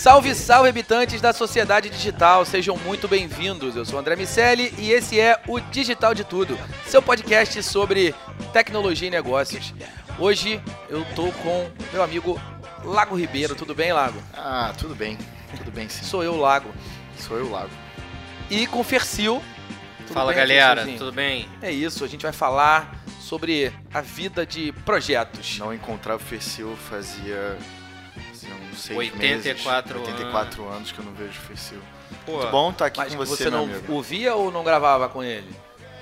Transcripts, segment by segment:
Salve, salve, habitantes da sociedade digital, sejam muito bem-vindos. Eu sou André Miceli e esse é o Digital de Tudo, seu podcast sobre tecnologia e negócios. Hoje eu tô com meu amigo Lago Ribeiro. Tudo bem, Lago? Ah, tudo bem. Tudo bem, sim. Sou eu, Lago. Sou eu, Lago. E com Fercil. Fala bem, galera, Fercilzinho? tudo bem? É isso, a gente vai falar sobre a vida de projetos. Não encontrava o Fercil fazia seis 84 meses. 84 anos que eu não vejo o Fercil. Pô, Muito bom estar aqui Mas com você, você, meu não amigo. o via ou não gravava com ele?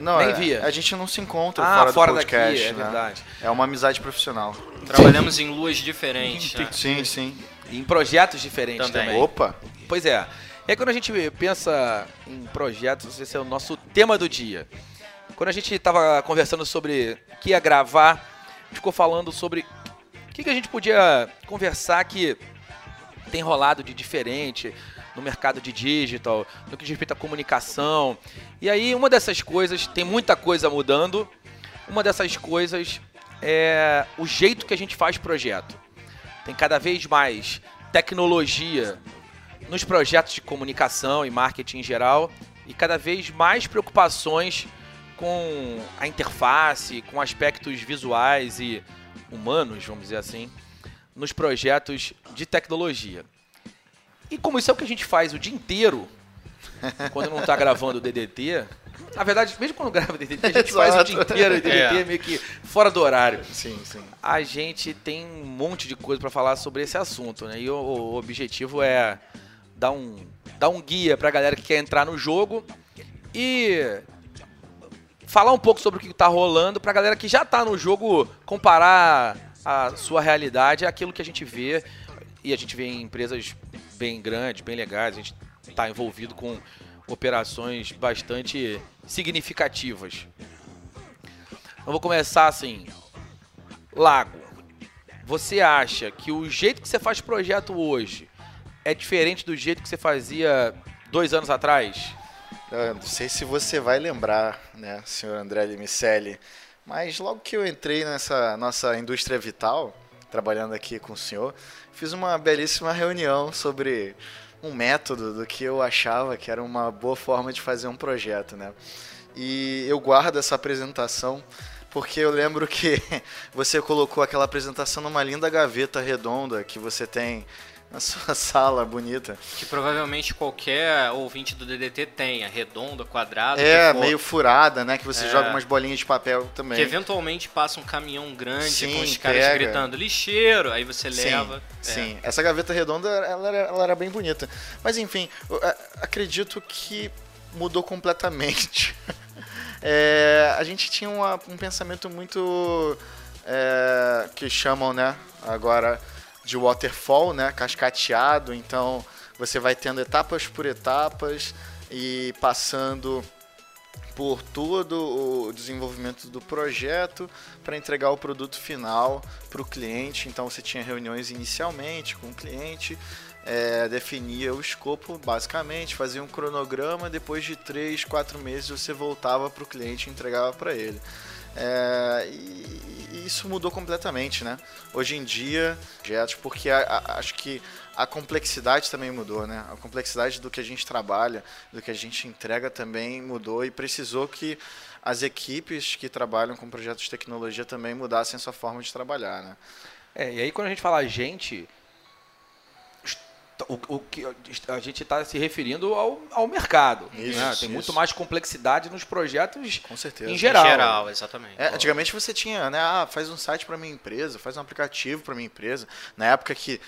Não, nem é- via. A gente não se encontra ah, fora, fora do daqui, podcast, é né? verdade. É uma amizade profissional. trabalhamos em luas diferentes. né? Sim, sim. Em projetos diferentes também. Também. Opa! Pois é. E aí quando a gente pensa em projetos, esse é o nosso tema do dia. Quando a gente estava conversando sobre o que ia gravar, ficou falando sobre o que, que a gente podia conversar que tem rolado de diferente no mercado de digital, no que diz respeito à comunicação. E aí uma dessas coisas, tem muita coisa mudando, uma dessas coisas é o jeito que a gente faz projeto. Tem cada vez mais tecnologia nos projetos de comunicação e marketing em geral e cada vez mais preocupações com a interface, com aspectos visuais e humanos, vamos dizer assim, nos projetos de tecnologia. E como isso é o que a gente faz o dia inteiro, quando não está gravando o DDT, na verdade, mesmo quando grava o DDT, a gente faz o dia inteiro o DDT É. meio que fora do horário Sim, sim. a gente tem um monte de coisa para falar sobre esse assunto, né? E o, o objetivo é dar um, dar um guia pra galera que quer entrar no jogo e falar um pouco sobre o que tá rolando pra galera que já tá no jogo comparar a sua realidade àquilo que a gente vê. E a gente vê em empresas bem grandes, bem legais, a gente tá envolvido com operações bastante significativas. Eu vou começar assim, Lago, você acha que o jeito que você faz projeto hoje é diferente do jeito que você fazia dois anos atrás? Eu não sei se você vai lembrar, né, senhor André Limicelli, mas logo que eu entrei nessa nossa indústria vital, trabalhando aqui com o senhor, fiz uma belíssima reunião sobre um método do que eu achava que era uma boa forma de fazer um projeto, né? E eu guardo essa apresentação porque eu lembro que você colocou aquela apresentação numa linda gaveta redonda que você tem na sua sala bonita. Que provavelmente qualquer ouvinte do DDT tenha, redonda, quadrada. É, meio furada, né? Que você É. joga umas bolinhas de papel também. Que eventualmente passa um caminhão grande Sim, com os caras pega. gritando lixeiro, aí você Sim, leva. É. Sim, essa gaveta redonda ela era, ela era bem bonita. Mas enfim, a- acredito que mudou completamente. É, a gente tinha uma- um pensamento muito. é, que chamam, né? Agora de waterfall, né? Cascateado. Então você vai tendo etapas por etapas e passando por todo o desenvolvimento do projeto para entregar o produto final para o cliente. Então você tinha reuniões inicialmente com o cliente, é, definia o escopo basicamente, fazia um cronograma, depois de três, quatro meses você voltava para o cliente e entregava para ele. É, e, e isso mudou completamente, né? Hoje em dia, projetos, porque a- a- acho que a complexidade também mudou, né? A complexidade do que a gente trabalha, do que a gente entrega também mudou e precisou que as equipes que trabalham com projetos de tecnologia também mudassem a sua forma de trabalhar, né? É, e aí quando a gente fala gente, o, o que a gente está se referindo ao, ao mercado. Isso, né? isso, Tem muito isso. mais complexidade nos projetos Com certeza. em geral. Em geral, exatamente. É, antigamente você tinha, né? Ah, faz um site para minha empresa, faz um aplicativo para minha empresa. Na época que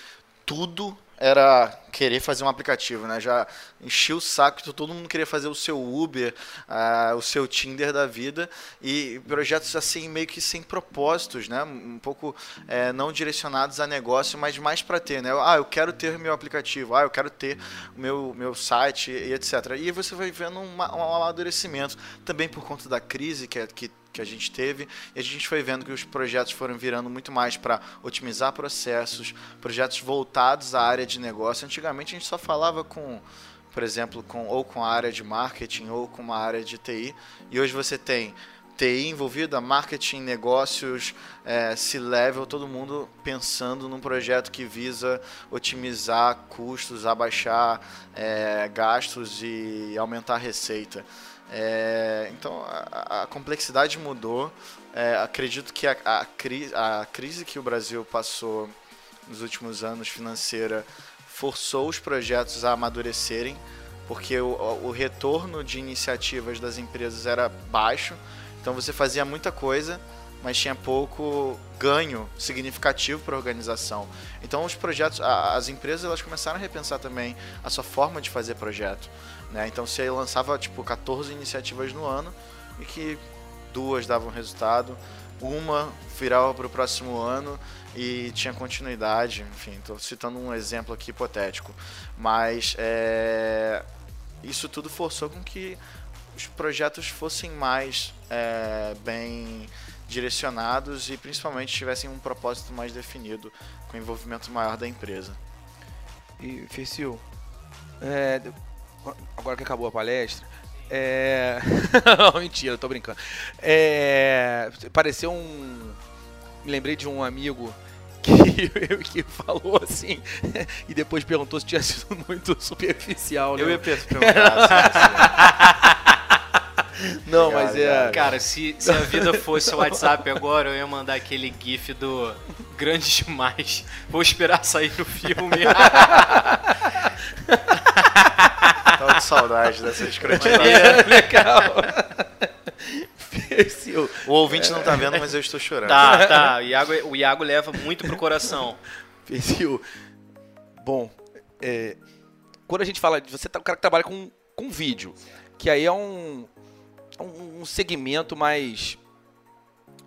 tudo era querer fazer um aplicativo, né? Já enchia o saco, todo mundo queria fazer o seu Uber, ah, o seu Tinder da vida e projetos assim meio que sem propósitos, né? Um pouco é, não direcionados a negócio, mas mais para ter, né? Ah, eu quero ter meu aplicativo, ah, eu quero ter meu, meu site e etc. E você vai vendo uma- um amadurecimento também por conta da crise que, é- que que a gente teve e a gente foi vendo que os projetos foram virando muito mais para otimizar processos, projetos voltados à área de negócio. Antigamente a gente só falava com, por exemplo, com ou com a área de marketing ou com uma área de TI e hoje você tem TI envolvida, marketing, negócios, é, C-level, todo mundo pensando num projeto que visa otimizar custos, abaixar é, gastos e aumentar a receita. É, então a, a complexidade mudou. É, acredito que a, a, cri- a crise que o Brasil passou nos últimos anos financeira forçou os projetos a amadurecerem, porque o, o retorno de iniciativas das empresas era baixo. Então você fazia muita coisa, mas tinha pouco ganho significativo para a organização. Então os projetos, as empresas elas começaram a repensar também a sua forma de fazer projeto. Né? Então você lançava tipo 14 iniciativas no ano e que duas davam resultado, uma virava para o próximo ano e tinha continuidade. Enfim, estou citando um exemplo aqui hipotético, mas é, isso tudo forçou com que os projetos fossem mais é, bem direcionados e principalmente tivessem um propósito mais definido, com envolvimento maior da empresa. E, Fecil, é, agora que acabou a palestra, é... Mentira, tô brincando. É, pareceu um... Me lembrei de um amigo que, que falou assim, e depois perguntou se tinha sido muito superficial. né? Eu ia perguntar. Não, mas é... Cara, se, se a vida fosse o WhatsApp agora, eu ia mandar aquele gif do grande demais. Vou esperar sair o filme. Saudade dessa escrotidão. É, legal. O ouvinte não tá vendo, mas eu estou chorando. tá, tá. O Iago, o Iago leva muito pro coração. Fecil. Bom, é, quando a gente fala de você tá o cara que trabalha com, com vídeo, que aí é um, um, um segmento mais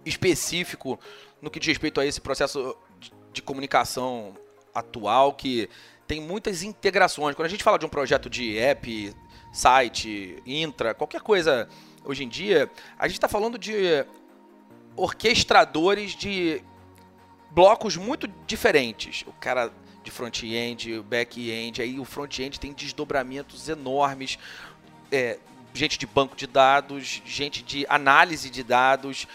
específico no que diz respeito a esse processo de, de comunicação atual que tem muitas integrações. Quando a gente fala de um projeto de app, site, intra, qualquer coisa hoje em dia, a gente está falando de orquestradores de blocos muito diferentes. O cara de front-end, back-end, aí o front-end tem desdobramentos enormes, é, gente de banco de dados, gente de análise de dados,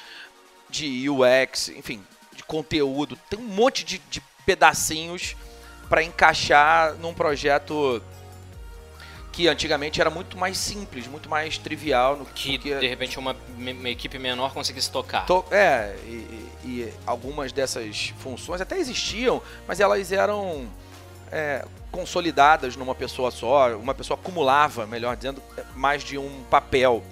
de UX, enfim, de conteúdo. Tem um monte de, de pedacinhos para encaixar num projeto que antigamente era muito mais simples, muito mais trivial no Que do que de repente uma, uma equipe menor conseguisse tocar. To- É, e, e- e algumas dessas funções até existiam, mas elas eram é, consolidadas numa pessoa só, uma pessoa acumulava, melhor dizendo, mais de um papel.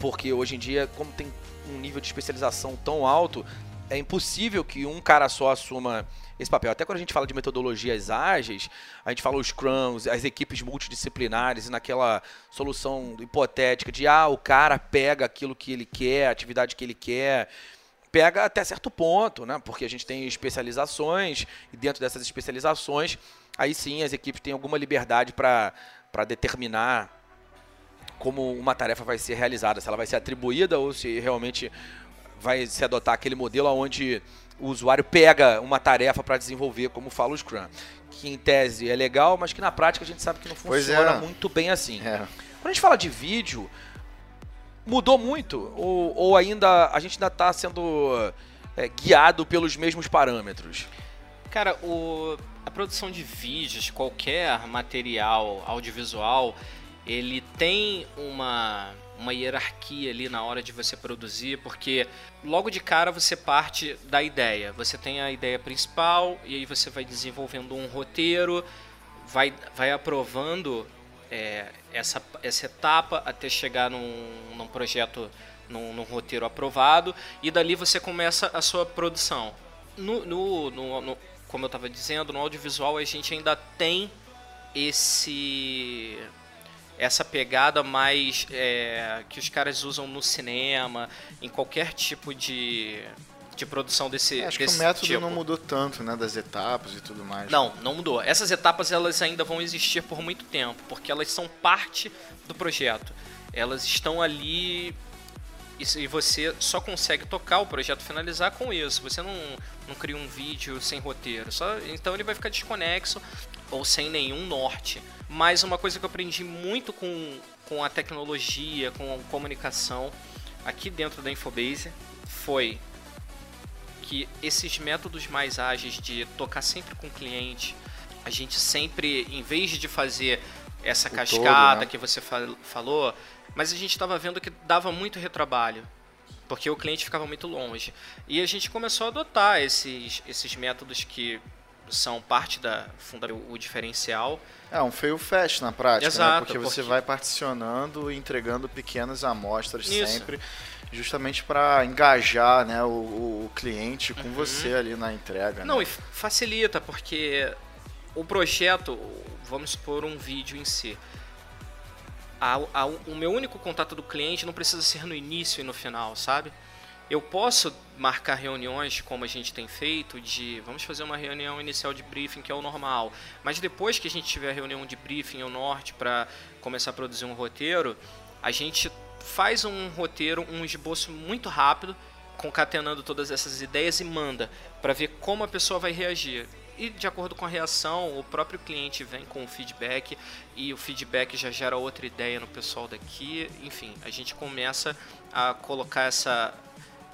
Porque hoje em dia, como tem um nível de especialização tão alto, é impossível que um cara só assuma esse papel. Até quando a gente fala de metodologias ágeis, a gente fala os Scrums, as equipes multidisciplinares, e naquela solução hipotética de ah, o cara pega aquilo que ele quer, a atividade que ele quer, pega até certo ponto, né? Porque a gente tem especializações e dentro dessas especializações, aí sim as equipes têm alguma liberdade para determinar como uma tarefa vai ser realizada, se ela vai ser atribuída ou se realmente vai se adotar aquele modelo onde o usuário pega uma tarefa para desenvolver, como fala o Scrum. Que em tese é legal, mas que na prática a gente sabe que não funciona é. muito bem assim. É. Quando a gente fala de vídeo, mudou muito? Ou, ou ainda a gente ainda está sendo é, guiado pelos mesmos parâmetros? Cara, o, a produção de vídeos, qualquer material audiovisual, ele tem uma, uma hierarquia ali na hora de você produzir, porque logo de cara você parte da ideia. Você tem a ideia principal e aí você vai desenvolvendo um roteiro, vai, vai aprovando é, essa, essa etapa até chegar num, num projeto, num, num, roteiro aprovado, e dali você começa a sua produção. No, no, no, no como eu estava dizendo, no audiovisual a gente ainda tem esse essa pegada mais é, que os caras usam no cinema, em qualquer tipo de, de produção desse é, Acho desse que o método tipo. não mudou tanto, né, das etapas e tudo mais. Não, não mudou. Essas etapas elas ainda vão existir por muito tempo, porque elas são parte do projeto. Elas estão ali e você só consegue tocar o projeto finalizar com isso. Você não, não cria um vídeo sem roteiro. Só, então ele vai ficar desconexo ou sem nenhum norte. Mas uma coisa que eu aprendi muito com, com a tecnologia, com a comunicação aqui dentro da Infobase foi que esses métodos mais ágeis de tocar sempre com o cliente, a gente sempre, em vez de fazer essa o cascada todo, né? que você falou, mas a gente estava vendo que dava muito retrabalho porque o cliente ficava muito longe. E a gente começou a adotar esses, esses métodos que são parte da o diferencial. É um fail fast na prática, Exato, né? porque, porque, você vai particionando e entregando pequenas amostras Isso. sempre, justamente para engajar né, o, o cliente com uhum. você ali na entrega. Não, né? e facilita, porque o projeto, vamos supor um vídeo em si, a, a, o meu único contato do cliente não precisa ser no início e no final, sabe? Eu posso marcar reuniões como a gente tem feito de vamos fazer uma reunião inicial de briefing que é o normal, mas depois que a gente tiver a reunião de briefing ao norte para começar a produzir um roteiro, a gente faz um roteiro, um esboço muito rápido, concatenando todas essas ideias e manda para ver como a pessoa vai reagir. E de acordo com a reação, o próprio cliente vem com o feedback e o feedback já gera outra ideia no pessoal daqui. Enfim, a gente começa a colocar essa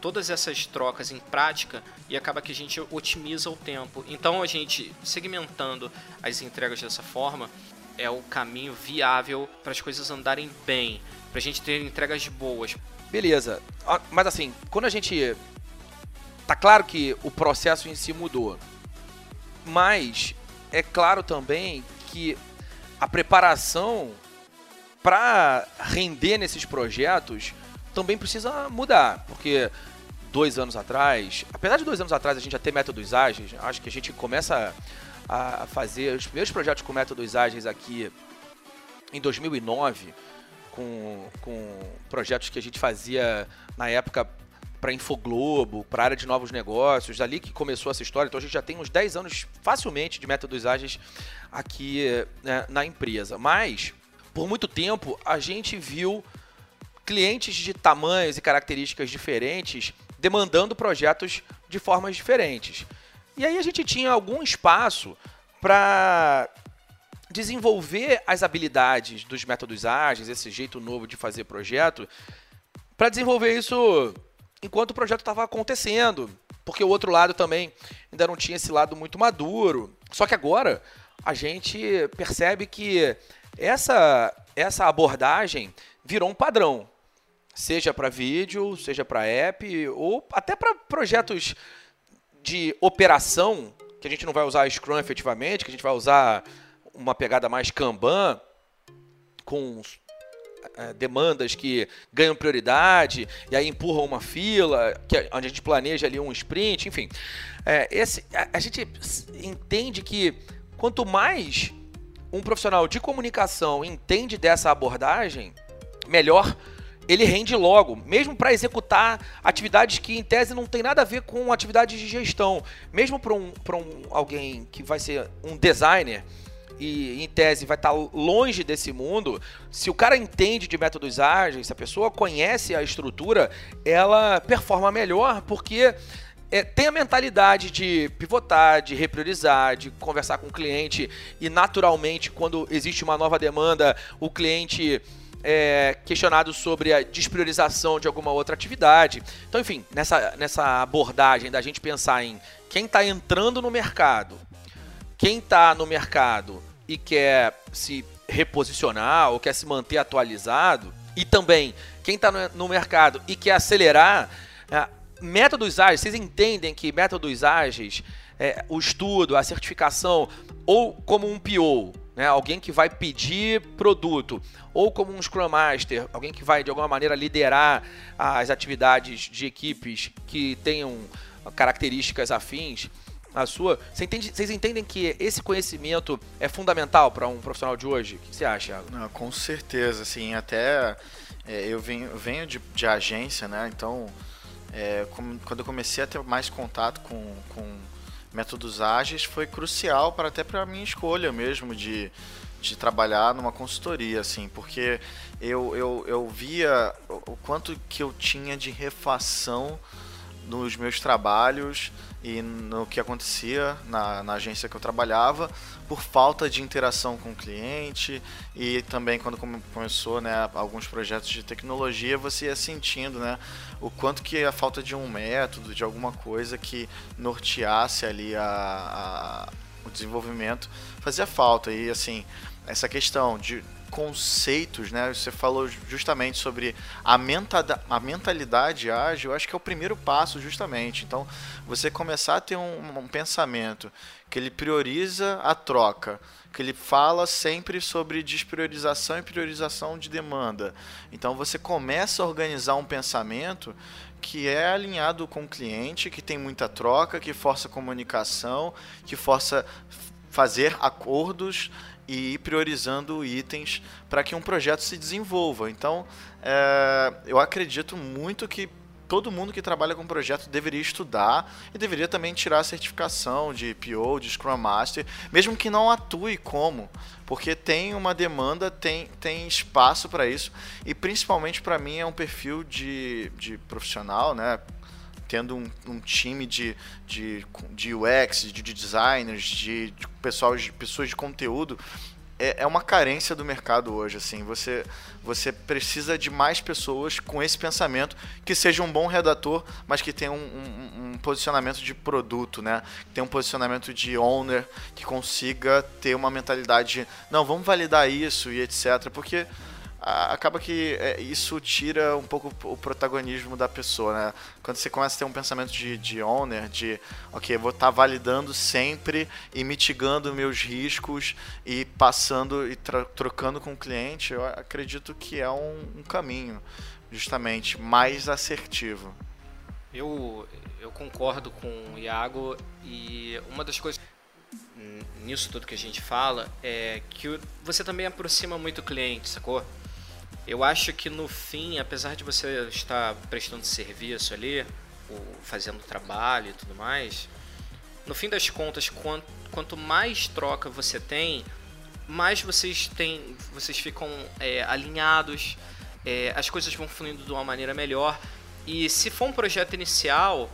todas essas trocas em prática e acaba que a gente otimiza o tempo. Então a gente segmentando as entregas dessa forma é o caminho viável para as coisas andarem bem, para a gente ter entregas boas. Beleza, ah, mas assim, quando a gente tá claro que o processo em si mudou, mas é claro também que a preparação para render nesses projetos também precisa mudar, porque dois anos atrás, apesar de dois anos atrás a gente já ter métodos ágeis, acho que a gente começa a fazer os primeiros projetos com métodos ágeis aqui em 2009, com, com projetos que a gente fazia na época para Infoglobo, para a área de novos negócios, dali que começou essa história. Então a gente já tem uns 10 anos facilmente de métodos ágeis aqui né, na empresa. Mas, por muito tempo, a gente viu clientes de tamanhos e características diferentes demandando projetos de formas diferentes. E aí a gente tinha algum espaço para desenvolver as habilidades dos métodos ágeis, esse jeito novo de fazer projeto, para desenvolver isso enquanto o projeto estava acontecendo, porque o outro lado também ainda não tinha esse lado muito maduro. Só que agora a gente percebe que essa essa abordagem virou um padrão seja para vídeo, seja para app ou até para projetos de operação, que a gente não vai usar Scrum efetivamente, que a gente vai usar uma pegada mais Kanban, com é, demandas que ganham prioridade e aí empurram uma fila, que, é onde a gente planeja ali um sprint, enfim. É, esse, a, a gente entende que quanto mais um profissional de comunicação entende dessa abordagem, melhor ele rende logo, mesmo para executar atividades que em tese não tem nada a ver com atividades de gestão. Mesmo para um, um, alguém que vai ser um designer e em tese vai estar tá longe desse mundo, se o cara entende de métodos ágeis, se a pessoa conhece a estrutura, ela performa melhor porque é, tem a mentalidade de pivotar, de repriorizar, de conversar com o cliente e naturalmente quando existe uma nova demanda, o cliente é, questionado sobre a despriorização de alguma outra atividade. Então, enfim, nessa, nessa abordagem da gente pensar em quem está entrando no mercado, quem está no mercado e quer se reposicionar ou quer se manter atualizado, e também quem está no, mercado e quer acelerar, é, métodos ágeis, vocês entendem que métodos ágeis, é, o estudo, a certificação, ou como um PO, né, alguém que vai pedir produto, ou como um Scrum Master, alguém que vai de alguma maneira liderar as atividades de equipes que tenham características afins à sua. Entende, vocês entendem que esse conhecimento é fundamental para um profissional de hoje? O que você acha, Thiago? Não, com certeza, assim, até é, eu venho, venho de, de, agência, né? Então, é, como, quando eu comecei a ter mais contato com, com métodos ágeis, foi crucial para até para a minha escolha mesmo de, de trabalhar numa consultoria, assim, porque eu, eu, eu via o quanto que eu tinha de refação nos meus trabalhos e no que acontecia na, na, agência que eu trabalhava por falta de interação com o cliente e também quando começou né, alguns projetos de tecnologia você ia sentindo né, o quanto que a falta de um método, de alguma coisa que norteasse ali a, a o desenvolvimento fazia falta. E assim essa questão de conceitos, né? Você falou justamente sobre a, menta, a mentalidade ágil, eu acho que é o primeiro passo justamente. Então, você começar a ter um, um pensamento que ele prioriza a troca, que ele fala sempre sobre despriorização e priorização de demanda. Então, você começa a organizar um pensamento que é alinhado com o cliente, que tem muita troca, que força comunicação, que força fazer acordos e ir priorizando itens para que um projeto se desenvolva. Então, é, eu acredito muito que todo mundo que trabalha com projeto deveria estudar e deveria também tirar a certificação de PO, de Scrum Master, mesmo que não atue como, porque tem uma demanda, tem, tem espaço para isso e principalmente para mim é um perfil de, de profissional, né? Tendo um, um time de, de, de UX, de, de designers, de, de pessoal, de pessoas de conteúdo, é, é uma carência do mercado hoje. Assim, você, você precisa de mais pessoas com esse pensamento que seja um bom redator, mas que tenha um, um, um posicionamento de produto, né? Que tenha um posicionamento de owner, que consiga ter uma mentalidade, de, não, vamos validar isso e etc. Porque acaba que é, isso tira um pouco o protagonismo da pessoa, né? Quando você começa a ter um pensamento de, de owner, de, ok, vou estar tá validando sempre e mitigando meus riscos e passando e trocando com o cliente, eu acredito que é um, um caminho justamente mais assertivo. Eu, eu concordo com o Iago e uma das coisas nisso tudo que a gente fala é que você também aproxima muito o cliente, sacou? Eu acho que no fim, apesar de você estar prestando serviço ali, fazendo trabalho e tudo mais, no fim das contas, quanto, mais troca você tem, mais vocês têm, vocês ficam é, alinhados, é, as coisas vão fluindo de uma maneira melhor. E se for um projeto inicial,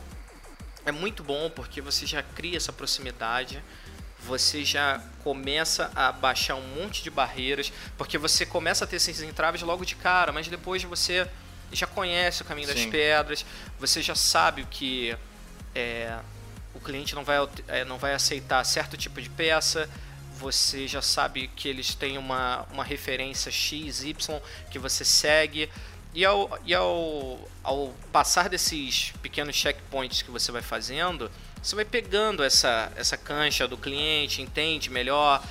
é muito bom porque você já cria essa proximidade você já começa a baixar um monte de barreiras, porque você começa a ter esses entraves logo de cara, mas depois você já conhece o caminho das Sim. pedras, você já sabe o que é, o cliente não vai, é, não vai aceitar certo tipo de peça, você já sabe que eles têm uma, uma referência X, Y que você segue. E, ao, e ao, ao passar desses pequenos checkpoints que você vai fazendo, você vai pegando essa, essa cancha do cliente, entende melhor.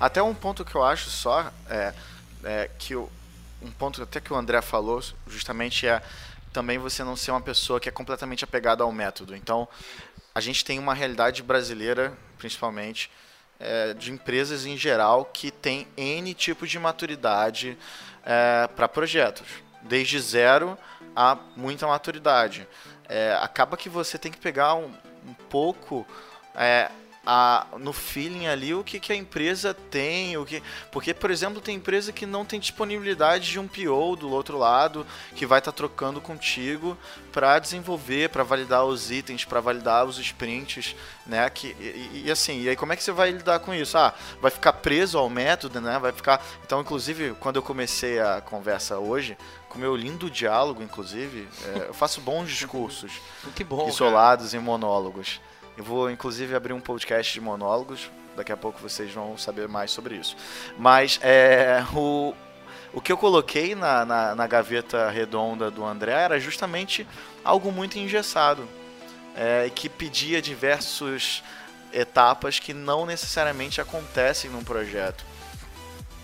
Até um ponto que eu acho só é, é que um ponto até que o André falou justamente é também você não ser uma pessoa que é completamente apegada ao método. Então, a gente tem uma realidade brasileira, principalmente, é, de empresas em geral que tem N tipos de maturidade é, para projetos, desde zero a muita maturidade. É, acaba que você tem que pegar um, um pouco é, a, no feeling ali o que, que a empresa tem, o que. Porque, por exemplo, tem empresa que não tem disponibilidade de um PO do outro lado que vai estar tá trocando contigo para desenvolver, para validar os itens, para validar os sprints, né? Que, e, e, assim, e aí como é que você vai lidar com isso? Ah, vai ficar preso ao método, né? Vai ficar. Então, inclusive, quando eu comecei a conversa hoje, com meu lindo diálogo, inclusive, é, eu faço bons discursos que bom, isolados cara. em monólogos. Eu vou, inclusive, abrir um podcast de monólogos. Daqui a pouco vocês vão saber mais sobre isso. Mas é, o, o que eu coloquei na, na, na, gaveta redonda do André era justamente algo muito engessado. É, que pedia diversas etapas que não necessariamente acontecem num projeto.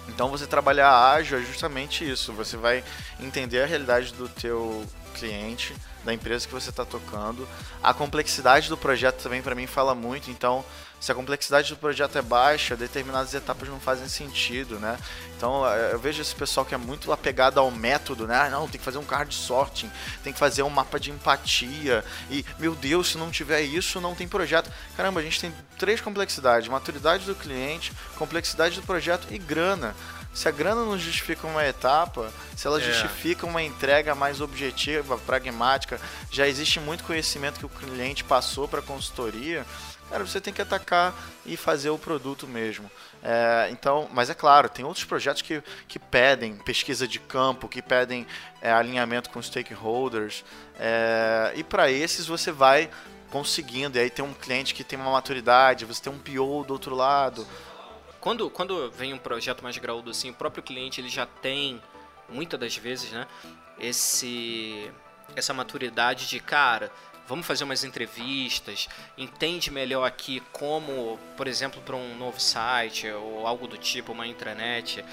Então você trabalhar ágil é justamente isso. Você vai entender a realidade do teu cliente, da empresa que você está tocando. A complexidade do projeto também para mim fala muito, então se a complexidade do projeto é baixa, determinadas etapas não fazem sentido, né? Então eu vejo esse pessoal que é muito apegado ao método, né? Ah, não, tem que fazer um card sorting, tem que fazer um mapa de empatia e meu Deus, se não tiver isso, não tem projeto. Caramba, a gente tem três complexidades: maturidade do cliente, complexidade do projeto e grana. Se a grana não justifica uma etapa, se ela é. justifica uma entrega mais objetiva, pragmática, já existe muito conhecimento que o cliente passou para a consultoria, cara, você tem que atacar e fazer o produto mesmo. É, então, mas é claro, tem outros projetos que, que pedem pesquisa de campo, que pedem é, alinhamento com stakeholders, é, e para esses você vai conseguindo, e aí tem um cliente que tem uma maturidade, você tem um PO do outro lado, quando, quando vem um projeto mais graúdo assim, o próprio cliente ele já tem, muitas das vezes, né, esse, essa maturidade de, cara, vamos fazer umas entrevistas, entende melhor aqui como, por exemplo, para um novo site ou algo do tipo, uma intranet,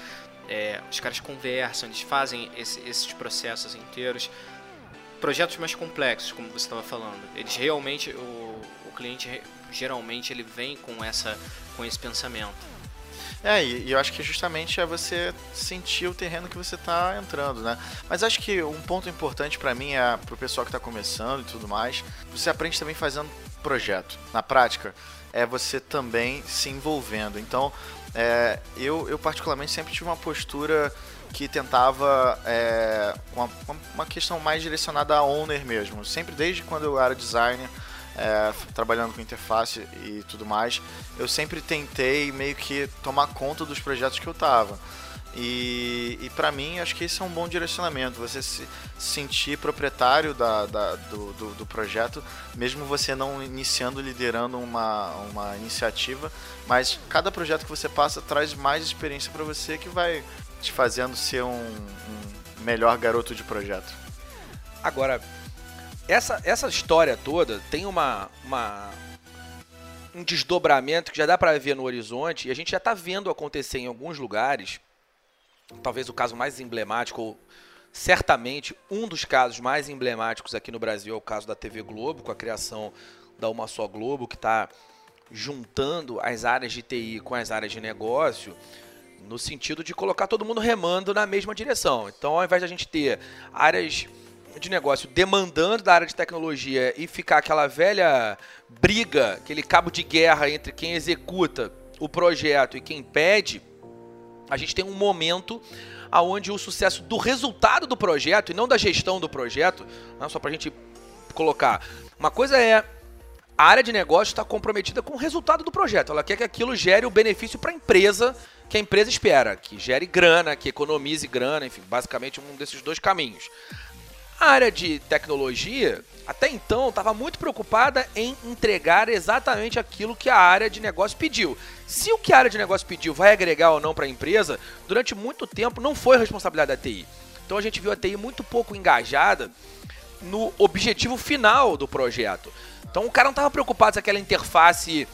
é, os caras conversam, eles fazem esse, esses processos inteiros. Projetos mais complexos, como você estava falando, eles realmente, o, o cliente geralmente ele vem com, essa, com esse pensamento. É, e, e, eu acho que justamente é você sentir o terreno que você está entrando, né? Mas acho que um ponto importante para mim é pro pessoal que está começando e tudo mais, você aprende também fazendo projeto. Na prática, é você também se envolvendo. Então, é, eu, eu particularmente sempre tive uma postura que tentava é, uma, uma questão mais direcionada a owner mesmo. Sempre desde quando eu era designer, é, trabalhando com interface e tudo mais, eu sempre tentei meio que tomar conta dos projetos que eu tava. E, e para mim, acho que esse é um bom direcionamento. Você se sentir proprietário da, da do, do, do, projeto, mesmo você não iniciando, liderando uma, uma iniciativa, mas cada projeto que você passa traz mais experiência para você que vai te fazendo ser um, um melhor garoto de projeto. Agora, essa, essa história toda tem uma, uma um desdobramento que já dá para ver no horizonte e a gente já está vendo acontecer em alguns lugares. Talvez o caso mais emblemático, ou certamente um dos casos mais emblemáticos aqui no Brasil é o caso da TV Globo, com a criação da Uma Só Globo, que está juntando as áreas de TI com as áreas de negócio, no sentido de colocar todo mundo remando na mesma direção. Então, ao invés de a gente ter áreas de negócio demandando da área de tecnologia e ficar aquela velha briga, aquele cabo de guerra entre quem executa o projeto e quem pede, a gente tem um momento aonde o sucesso do resultado do projeto e não da gestão do projeto, não, só para a gente colocar, uma coisa é a área de negócio está comprometida com o resultado do projeto. Ela quer que aquilo gere o benefício para a empresa que a empresa espera, que gere grana, que economize grana, enfim, basicamente um desses dois caminhos. A área de tecnologia, até então, estava muito preocupada em entregar exatamente aquilo que a área de negócio pediu. Se o que a área de negócio pediu vai agregar ou não para a empresa, durante muito tempo não foi responsabilidade da TI. Então a gente viu a TI muito pouco engajada no objetivo final do projeto. Então o cara não estava preocupado se aquela interface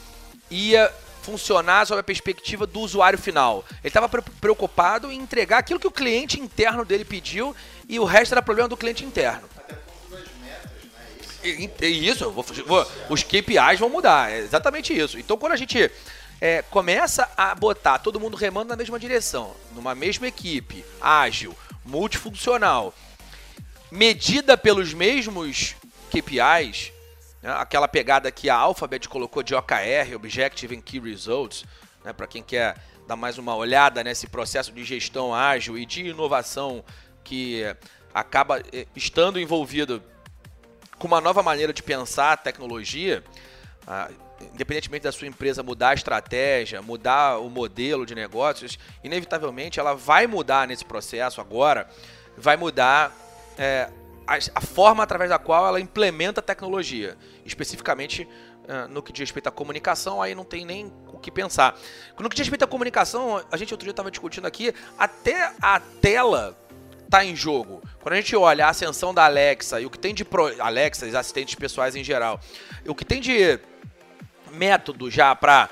ia funcionar sob a perspectiva do usuário final. Ele estava preocupado em entregar aquilo que o cliente interno dele pediu e o resto era problema do cliente interno. E, e isso, vou, vou, os KPIs vão mudar, é exatamente isso. Então quando a gente é, começa a botar todo mundo remando na mesma direção, numa mesma equipe, ágil, multifuncional, medida pelos mesmos KPIs, né, aquela pegada que a Alphabet colocou de OKR, Objective and Key Results, né, para quem quer dar mais uma olhada nesse processo de gestão ágil e de inovação que acaba eh, estando envolvido com uma nova maneira de pensar a tecnologia, ah, independentemente da sua empresa mudar a estratégia, mudar o modelo de negócios, inevitavelmente ela vai mudar nesse processo agora, vai mudar é, a, a, forma através da qual ela implementa a tecnologia, especificamente é, no que diz respeito à comunicação, aí não tem nem o que pensar. No que diz respeito à comunicação, a gente outro dia estava discutindo aqui, até a tela está em jogo. Quando a gente olha a ascensão da Alexa e o que tem de pro... Alexa, assistentes pessoais em geral, o que tem de método já para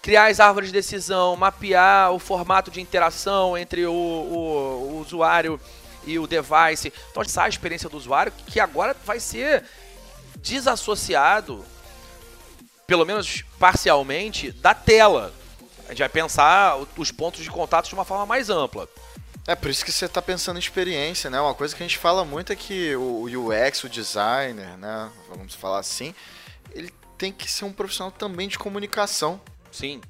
criar as árvores de decisão, mapear o formato de interação entre o, o, o usuário e o device. Então, essa a experiência do usuário que agora vai ser desassociado, pelo menos parcialmente, da tela. A gente vai pensar os pontos de contato de uma forma mais ampla. É por isso que você está pensando em experiência, né? Uma coisa que a gente fala muito é que o UX, o designer, né? Vamos falar assim, ele tem que ser um profissional também de comunicação. Sim.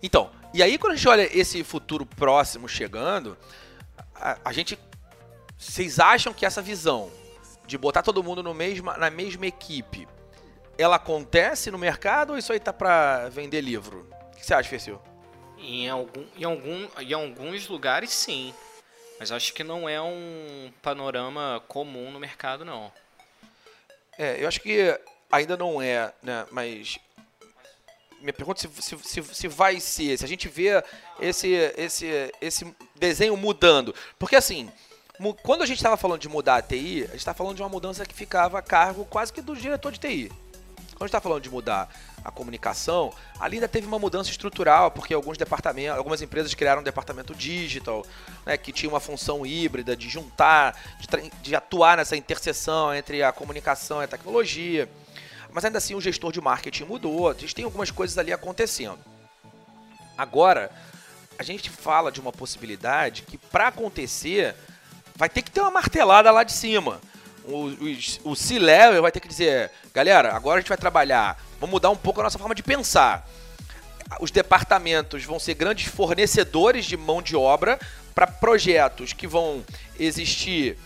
Então, e aí quando a gente olha esse futuro próximo chegando, a, a gente. Vocês acham que essa visão de botar todo mundo no mesma, na mesma equipe, ela acontece no mercado ou isso aí tá para vender livro? O que você acha, Fercil? Em, algum, em, algum, em alguns lugares, sim. Mas acho que não é um panorama comum no mercado, não. É, eu acho que ainda não é, né? Mas me pergunta se, se, se, se, vai ser, se a gente vê esse, esse, esse desenho mudando. Porque assim, quando a gente estava falando de mudar a TI, a gente estava falando de uma mudança que ficava a cargo quase que do diretor de TI. Quando a gente está falando de mudar a comunicação, ali ainda teve uma mudança estrutural, porque alguns departamentos, algumas empresas criaram um departamento digital, né, que tinha uma função híbrida de juntar, de, de atuar nessa interseção entre a comunicação e a tecnologia. Mas ainda assim o gestor de marketing mudou, a gente tem algumas coisas ali acontecendo. Agora, a gente fala de uma possibilidade que para acontecer vai ter que ter uma martelada lá de cima. O, o, o C-Level vai ter que dizer, galera, agora a gente vai trabalhar, vamos mudar um pouco a nossa forma de pensar. Os departamentos vão ser grandes fornecedores de mão de obra para projetos que vão existir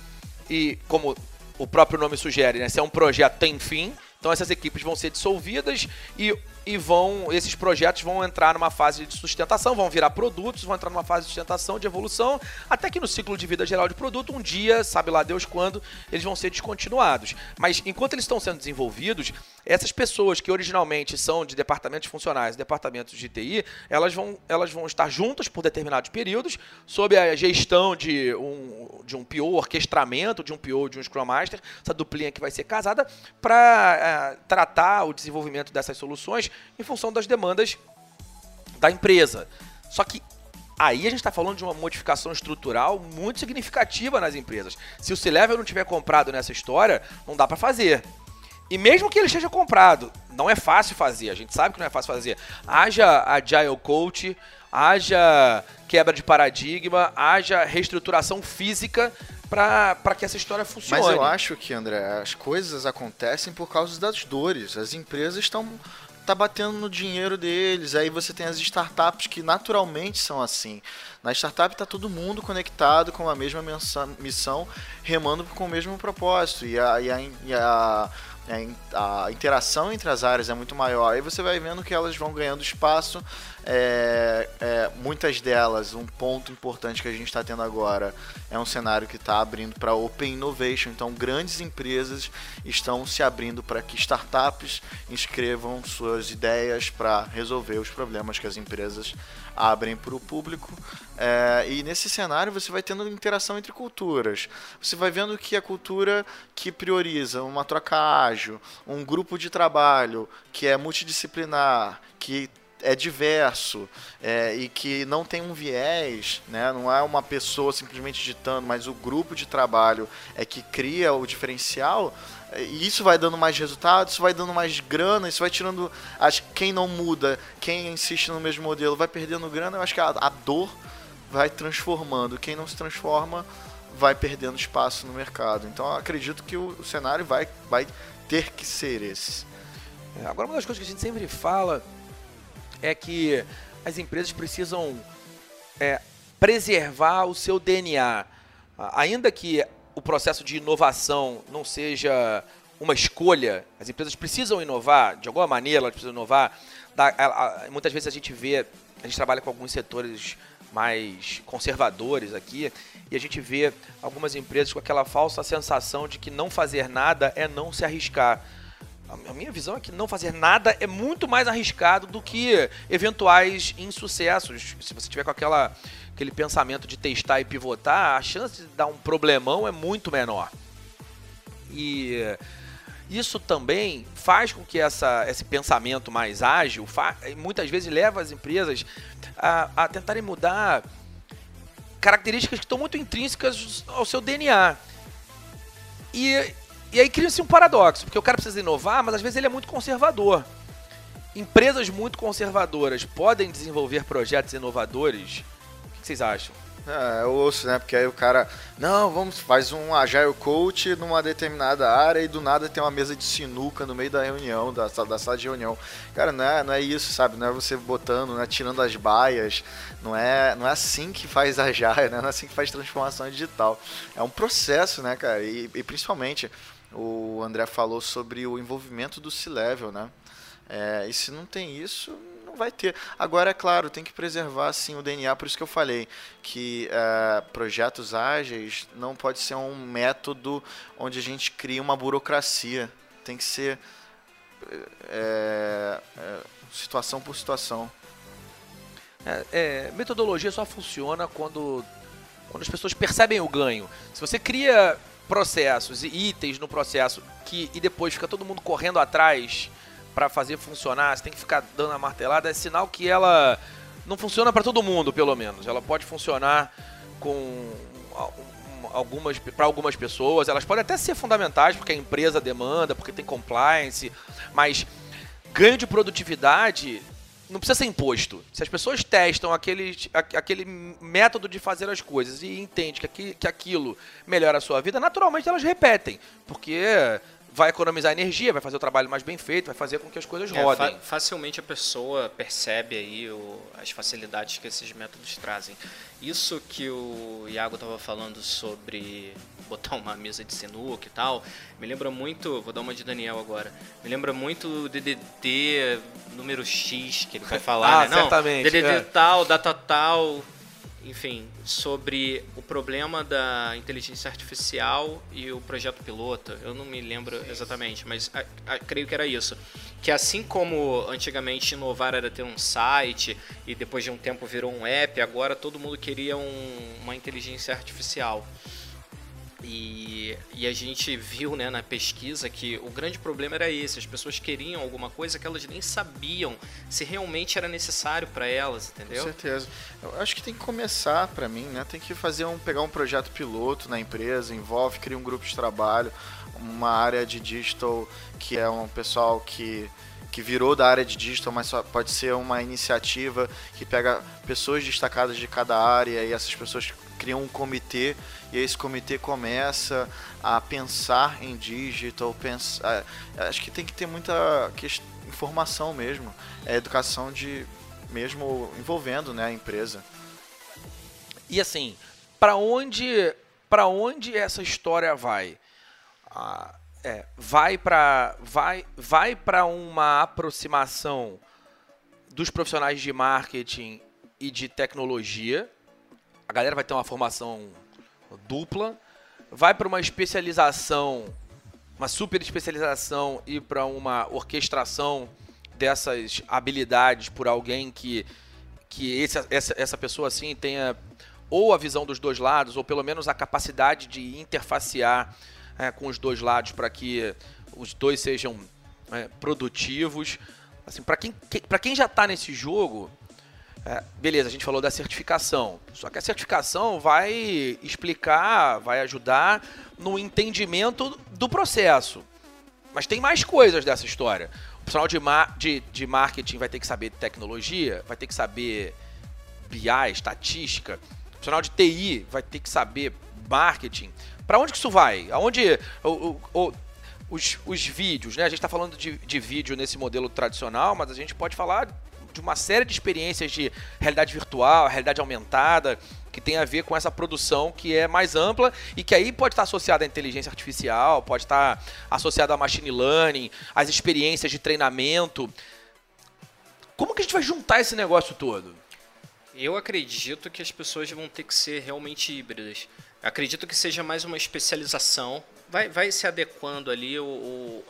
e, como o próprio nome sugere, né, se é um projeto tem fim, então essas equipes vão ser dissolvidas e, e vão esses projetos vão entrar numa fase de sustentação, vão virar produtos, vão entrar numa fase de sustentação, de evolução, até que no ciclo de vida geral de produto, um dia, sabe lá Deus quando, eles vão ser descontinuados. Mas enquanto eles estão sendo desenvolvidos, essas pessoas que originalmente são de departamentos funcionais, departamentos de TI, elas vão, elas vão estar juntas por determinados períodos, sob a gestão de um, de um PO, orquestramento de um PO, de um Scrum Master, essa duplinha que vai ser casada, para é, tratar o desenvolvimento dessas soluções em função das demandas da empresa. Só que aí a gente está falando de uma modificação estrutural muito significativa nas empresas. Se o C-Level não tiver comprado nessa história, não dá para fazer. E mesmo que ele esteja comprado, não é fácil fazer, a gente sabe que não é fácil fazer. Haja Agile Coach, haja quebra de paradigma, haja reestruturação física para que essa história funcione. Mas eu acho que, André, as coisas acontecem por causa das dores. As empresas estão tá batendo no dinheiro deles. Aí você tem as startups que naturalmente são assim. Na startup está todo mundo conectado com a mesma missão, remando com o mesmo propósito. E a, e a, e a a interação entre as áreas é muito maior. Aí você vai vendo que elas vão ganhando espaço é, é, muitas delas, um ponto importante que a gente está tendo agora é um cenário que está abrindo para Open Innovation. Então, grandes empresas estão se abrindo para que startups inscrevam suas ideias para resolver os problemas que as empresas abrem para o público. É, e nesse cenário você vai tendo interação entre culturas. Você vai vendo que a cultura que prioriza uma troca ágil, um grupo de trabalho que é multidisciplinar, que é diverso é, e que não tem um viés, né? não é uma pessoa simplesmente ditando, mas o grupo de trabalho é que cria o diferencial, e isso vai dando mais resultados, isso vai dando mais grana, isso vai tirando. Acho quem não muda, quem insiste no mesmo modelo vai perdendo grana, eu acho que a, a dor vai transformando. Quem não se transforma vai perdendo espaço no mercado. Então acredito que o, o cenário vai, vai ter que ser esse. É, agora, uma das coisas que a gente sempre fala é que as empresas precisam é, preservar o seu DNA. Ainda que o processo de inovação não seja uma escolha, as empresas precisam inovar, de alguma maneira elas precisam inovar. Da, a, a, muitas vezes a gente vê, a gente trabalha com alguns setores mais conservadores aqui, e a gente vê algumas empresas com aquela falsa sensação de que não fazer nada é não se arriscar. A minha visão é que não fazer nada é muito mais arriscado do que eventuais insucessos. Se você tiver com aquela, aquele pensamento de testar e pivotar, a chance de dar um problemão é muito menor. E isso também faz com que essa, esse pensamento mais ágil muitas vezes leva as empresas a, a tentarem mudar características que estão muito intrínsecas ao seu DNA. E, e aí cria-se um paradoxo, porque o cara precisa inovar, mas às vezes ele é muito conservador. Empresas muito conservadoras podem desenvolver projetos inovadores? O que vocês acham? É, eu ouço, né? Porque aí o cara, não, vamos, faz um agile coach numa determinada área e do nada tem uma mesa de sinuca no meio da reunião, da, da sala de reunião. Cara, não é, não é isso, sabe? Não é você botando, né, tirando as baias. Não é, não é assim que faz agile, né? Não é assim que faz transformação digital. É um processo, né, cara? E, e principalmente, o André falou sobre o envolvimento do C-Level, né? É, e se não tem isso, vai ter. Agora, é claro, tem que preservar sim o DNA, por isso que eu falei que é, projetos ágeis não pode ser um método onde a gente cria uma burocracia. Tem que ser é, é, situação por situação. É, é, metodologia só funciona quando, quando as pessoas percebem o ganho. Se você cria processos e itens no processo que e depois fica todo mundo correndo atrás para fazer funcionar, você tem que ficar dando a martelada, é sinal que ela não funciona para todo mundo, pelo menos. Ela pode funcionar com algumas para algumas pessoas, elas podem até ser fundamentais porque a empresa demanda, porque tem compliance, mas ganho de produtividade não precisa ser imposto. Se as pessoas testam aquele, aquele método de fazer as coisas e entendem que, que aquilo melhora a sua vida, naturalmente elas repetem. Porque vai economizar energia, vai fazer o trabalho mais bem feito, vai fazer com que as coisas é, rodem. Fa facilmente a pessoa percebe aí o, as facilidades que esses métodos trazem. Isso que o Iago estava falando sobre botar uma mesa de sinuca e tal, me lembra muito, vou dar uma de Daniel agora, me lembra muito o DDD número X que ele vai falar, ah, né? Não, certamente. DDD é. tal, data tal, enfim, sobre o problema da inteligência artificial e o projeto piloto. Eu não me lembro exatamente, mas a, a, creio que era isso. Que assim como antigamente inovar era ter um site e depois de um tempo virou um app, agora todo mundo queria um, uma inteligência artificial. E, e, a gente viu né, na pesquisa que o grande problema era esse: as pessoas queriam alguma coisa que elas nem sabiam se realmente era necessário para elas, entendeu? Com certeza. Eu acho que tem que começar para mim, né? Tem que fazer um pegar um projeto piloto na empresa, envolve, cria um grupo de trabalho, uma área de digital que é um pessoal que que virou da área de digital, mas pode ser uma iniciativa que pega pessoas destacadas de cada área e essas pessoas criam um comitê e esse comitê começa a pensar em digital, pensar, acho que tem que ter muita informação mesmo, é educação de mesmo envolvendo né, a empresa. E assim, para onde para onde essa história vai? Ah, é, vai para vai vai para uma aproximação dos profissionais de marketing e de tecnologia. A galera vai ter uma formação dupla, vai para uma especialização, uma super especialização e para uma orquestração dessas habilidades por alguém que, que esse, essa, essa pessoa assim tenha ou a visão dos dois lados, ou pelo menos a capacidade de interfacear é, com os dois lados para que os dois sejam é, produtivos. Assim, para quem, que, quem já está nesse jogo, é, beleza, a gente falou da certificação. Só que a certificação vai explicar, vai ajudar no entendimento do processo. Mas tem mais coisas dessa história. O profissional de, de, de marketing vai ter que saber tecnologia, vai ter que saber BI, estatística. O profissional de TI vai ter que saber marketing. Para onde que isso vai? Aonde o, o, o os, os vídeos, né? A gente está falando de, de vídeo nesse modelo tradicional, mas a gente pode falar de uma série de experiências de realidade virtual, realidade aumentada, que tem a ver com essa produção que é mais ampla e que aí pode estar associada à inteligência artificial, pode estar associada a machine learning, às experiências de treinamento. Como que a gente vai juntar esse negócio todo? Eu acredito que as pessoas vão ter que ser realmente híbridas. Acredito que seja mais uma especialização. Vai, vai se adequando ali ao,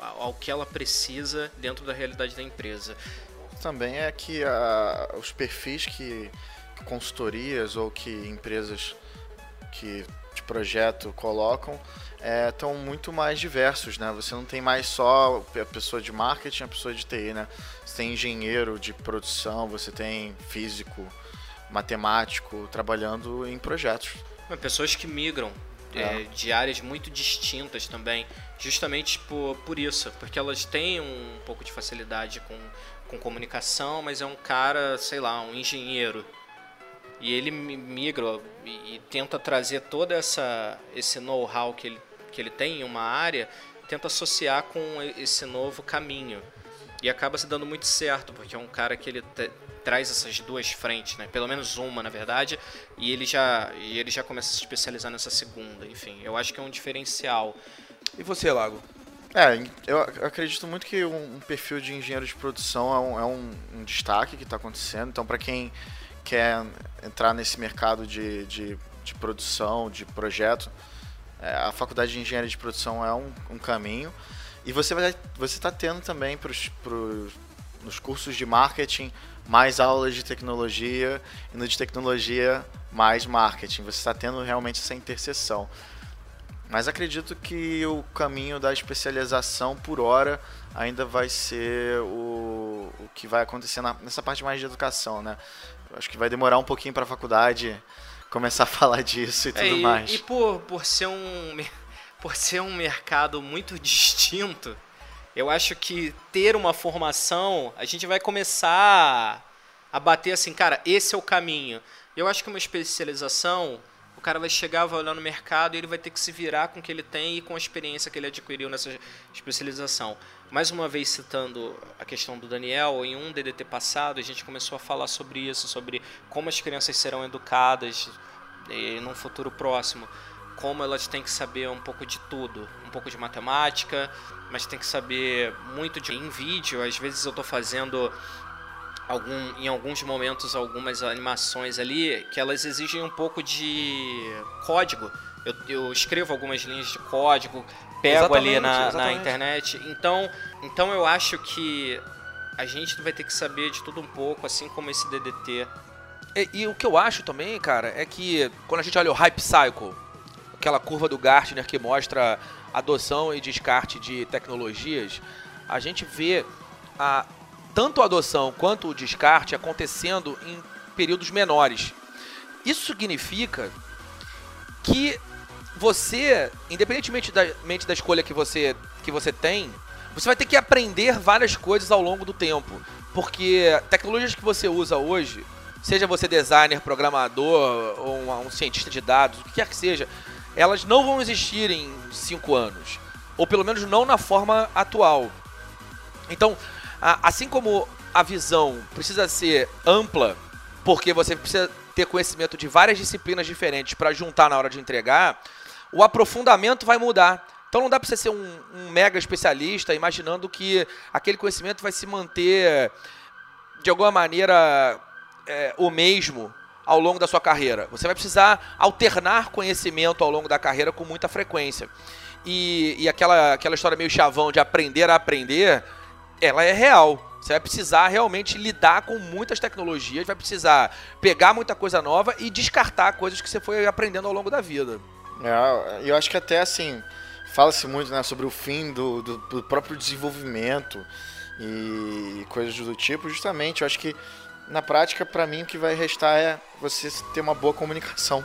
ao que ela precisa dentro da realidade da empresa. Também é que a, os perfis que consultorias ou que empresas que de projeto colocam estão é, muito mais diversos, né? Você não tem mais só a pessoa de marketing, a pessoa de TI, né? Você tem engenheiro de produção, você tem físico, matemático trabalhando em projetos. Pessoas que migram é. É, de áreas muito distintas também, justamente por, por isso, porque elas têm um pouco de facilidade com, com comunicação, mas é um cara, sei lá, um engenheiro. E ele migra e, e tenta trazer toda essa esse know-how que ele, que ele tem em uma área, tenta associar com esse novo caminho. E acaba se dando muito certo, porque é um cara que ele traz essas duas frentes, né? Pelo menos uma, na verdade, e ele já e ele já começa a se especializar nessa segunda. Enfim, eu acho que é um diferencial. E você, Lago? É, eu acredito muito que um perfil de engenheiro de produção é um, é um, um destaque que está acontecendo. Então, para quem quer entrar nesse mercado de, de, de produção, de projeto, é, a faculdade de engenharia de produção é um, um caminho. E você vai você está tendo também pros, pros, nos cursos de marketing mais aulas de tecnologia e no de tecnologia mais marketing. Você está tendo realmente essa interseção. Mas acredito que o caminho da especialização por hora ainda vai ser o, o que vai acontecer na, nessa parte mais de educação, né? acho que vai demorar um pouquinho para a faculdade começar a falar disso e tudo é, e, mais. E por, por, ser um, por ser um mercado muito distinto, eu acho que ter uma formação, a gente vai começar a bater assim, cara, esse é o caminho. Eu acho que uma especialização, o cara vai chegar, vai olhar no mercado e ele vai ter que se virar com o que ele tem e com a experiência que ele adquiriu nessa especialização. Mais uma vez citando a questão do Daniel, em um DDT passado a gente começou a falar sobre isso, sobre como as crianças serão educadas eh, num futuro próximo como elas têm que saber um pouco de tudo, um pouco de matemática, mas tem que saber muito de em vídeo. Às vezes eu estou fazendo algum, em alguns momentos algumas animações ali que elas exigem um pouco de código. Eu, eu escrevo algumas linhas de código, pego exatamente, ali na, na, internet. Então, então eu acho que a gente vai ter que saber de tudo um pouco, assim como esse DDT. E, e o que eu acho também, cara, é que quando a gente olha o Hype Cycle, aquela curva do Gartner que mostra adoção e descarte de tecnologias, a gente vê a, tanto a adoção quanto o descarte acontecendo em períodos menores. Isso significa que você, independentemente da, da escolha que você, que você tem, você vai ter que aprender várias coisas ao longo do tempo. Porque tecnologias que você usa hoje, seja você designer, programador ou um, um cientista de dados, o que quer que seja, elas não vão existir em cinco anos. Ou pelo menos não na forma atual. Então, assim como a visão precisa ser ampla, porque você precisa ter conhecimento de várias disciplinas diferentes para juntar na hora de entregar, o aprofundamento vai mudar. Então não dá para você ser um, um, mega especialista imaginando que aquele conhecimento vai se manter de alguma maneira é, o mesmo ao longo da sua carreira. Você vai precisar alternar conhecimento ao longo da carreira com muita frequência. E, e aquela, aquela história meio chavão de aprender a aprender, ela é real. Você vai precisar realmente lidar com muitas tecnologias, vai precisar pegar muita coisa nova e descartar coisas que você foi aprendendo ao longo da vida. É, eu acho que até assim, fala-se muito né, sobre o fim do, do, do próprio desenvolvimento e coisas do tipo. Justamente, eu acho que na prática, para mim, o que vai restar é você ter uma boa comunicação.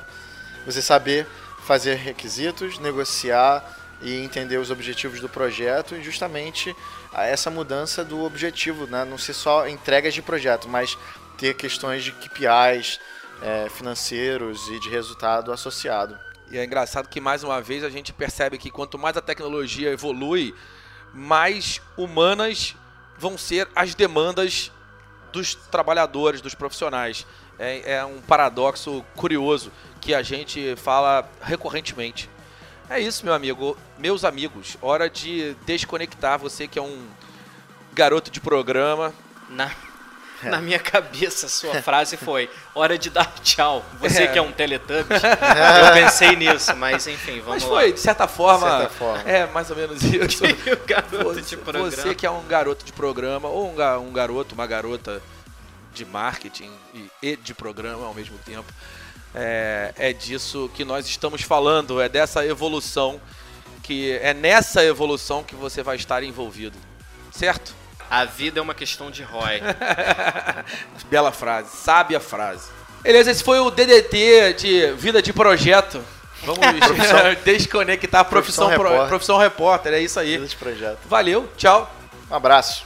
Você saber fazer requisitos, negociar e entender os objetivos do projeto e justamente essa mudança do objetivo, né? não ser só entregas de projeto, mas ter questões de KPIs é, financeiros e de resultado associado. E é engraçado que mais uma vez a gente percebe que quanto mais a tecnologia evolui, mais humanas vão ser as demandas dos trabalhadores, dos profissionais. É, é um paradoxo curioso que a gente fala recorrentemente. É isso, meu amigo. Meus amigos, hora de desconectar você que é um garoto de programa. Na, na minha cabeça, sua frase foi: hora de dar tchau. Você É. que é um Teletubbies. Eu pensei nisso, mas enfim, vamos Mas foi, de certa forma, De certa forma. é mais ou menos isso. lá. o garoto de Você, programa. você que é um garoto de programa, ou um, ga- um garoto, uma garota de marketing e, e de programa ao mesmo tempo, é, é disso que nós estamos falando, é dessa evolução, que é nessa evolução que você vai estar envolvido. Certo? A vida é uma questão de ROI. Bela frase, sábia frase. Beleza, esse foi o DDT de vida de projeto. Vamos desconectar a profissão, Profissão pro- repórter. profissão repórter, é isso aí. Vida de projeto. Valeu, tchau. Um abraço.